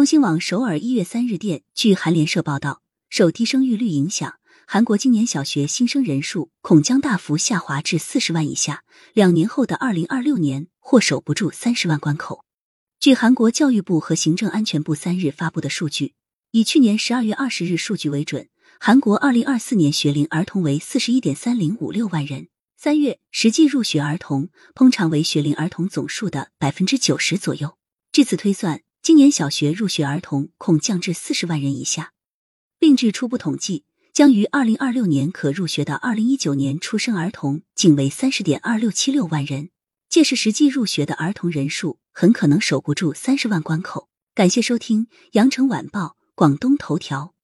中新网首尔一月三日电，据韩联社报道，受低生育率影响，韩国今年小学新生人数恐将大幅下滑至四十万以下，两年后的二零二六年或守不住三十万关口。据韩国教育部和行政安全部三日发布的数据，以去年十二月二十日数据为准，韩国二零二四年学龄儿童为四十一点三零五六万人。三月实际入学儿童通常为学龄儿童总数的百分之九十左右。据此推算，今年小学入学儿童恐降至四十万人以下。另据初步统计，将于二零二六年可入学的二零一九年出生儿童仅为三十点二六七六万人，届时实际入学的儿童人数很可能守不住三十万关口。感谢收听羊城晚报广东头条。